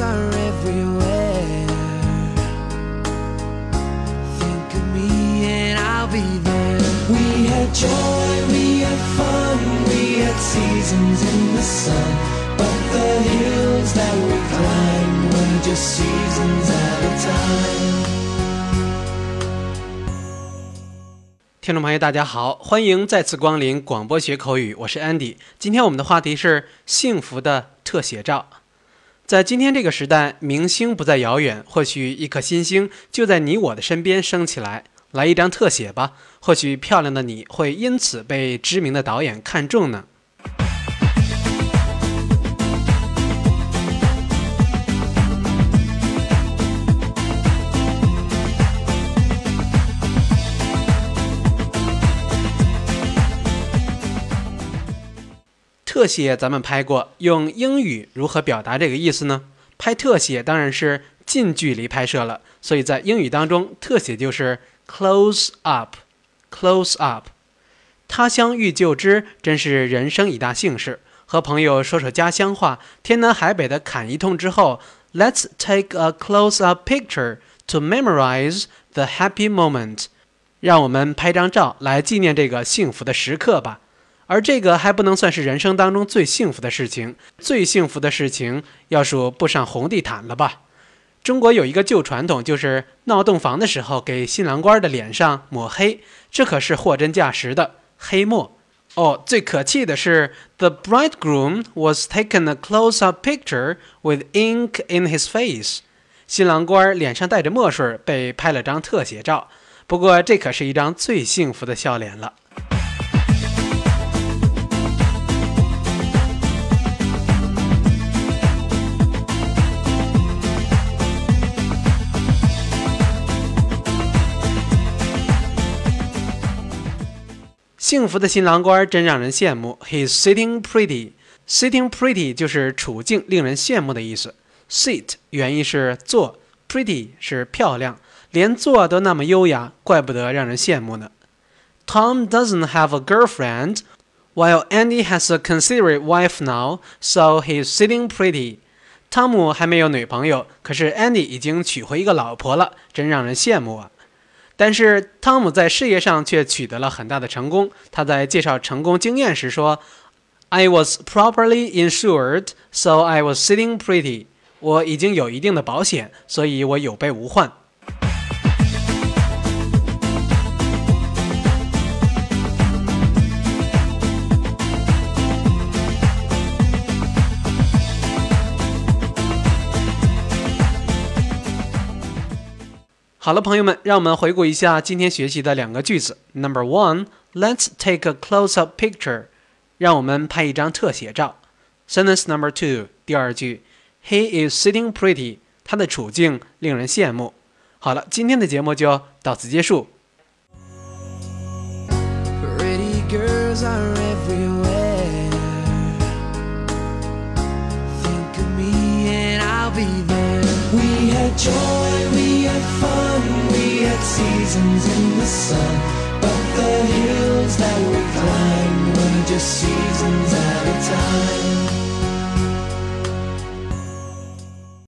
are everywhere. Think of me and I'll be there. We had joy, we had fun, we had seasons in the sun. But the hills that we climbed were just seasons at a time. 听众朋友，大家好，欢迎再次光临广播学口语，我是 Andy。今天我们的话题是幸福的特写照。在今天这个时代，明星不再遥远，或许一颗新星就在你我的身边升起来。来一张特写吧，或许漂亮的你会因此被知名的导演看中呢。特写咱们拍过，用英语如何表达这个意思呢？拍特写当然是近距离拍摄了，所以在英语当中，特写就是 close up。close up。他乡遇旧知，真是人生一大幸事。和朋友说说家乡话，天南海北的侃一通之后，Let's take a close-up picture to memorize the happy moment。让我们拍张照来纪念这个幸福的时刻吧。而这个还不能算是人生当中最幸福的事情，最幸福的事情要数步上红地毯了吧？中国有一个旧传统，就是闹洞房的时候给新郎官的脸上抹黑，这可是货真价实的黑墨。哦，最可气的是，the bridegroom was taken a close-up picture with ink in his face，新郎官脸上带着墨水，被拍了张特写照。不过这可是一张最幸福的笑脸了。幸福的新郎官真让人羡慕。He's sitting pretty. Sitting pretty 就是处境令人羡慕的意思。Sit 原意是坐，pretty 是漂亮，连坐都那么优雅，怪不得让人羡慕呢。Tom doesn't have a girlfriend, while Andy has a considerate wife now, so he's sitting pretty. 汤姆还没有女朋友，可是 Andy 已经娶回一个老婆了，真让人羡慕啊。但是汤姆在事业上却取得了很大的成功。他在介绍成功经验时说：“I was properly insured, so I was sitting pretty。”我已经有一定的保险，所以我有备无患。好了，朋友们，让我们回顾一下今天学习的两个句子。Number one, let's take a close-up picture，让我们拍一张特写照。Sentence number two，第二句，He is sitting pretty，他的处境令人羡慕。好了，今天的节目就到此结束。Pretty girls are everywhere. Think of me and I'll be there. We had joy, we had fun, we had seasons in the sun. But the hills that we climb were just seasons at a time.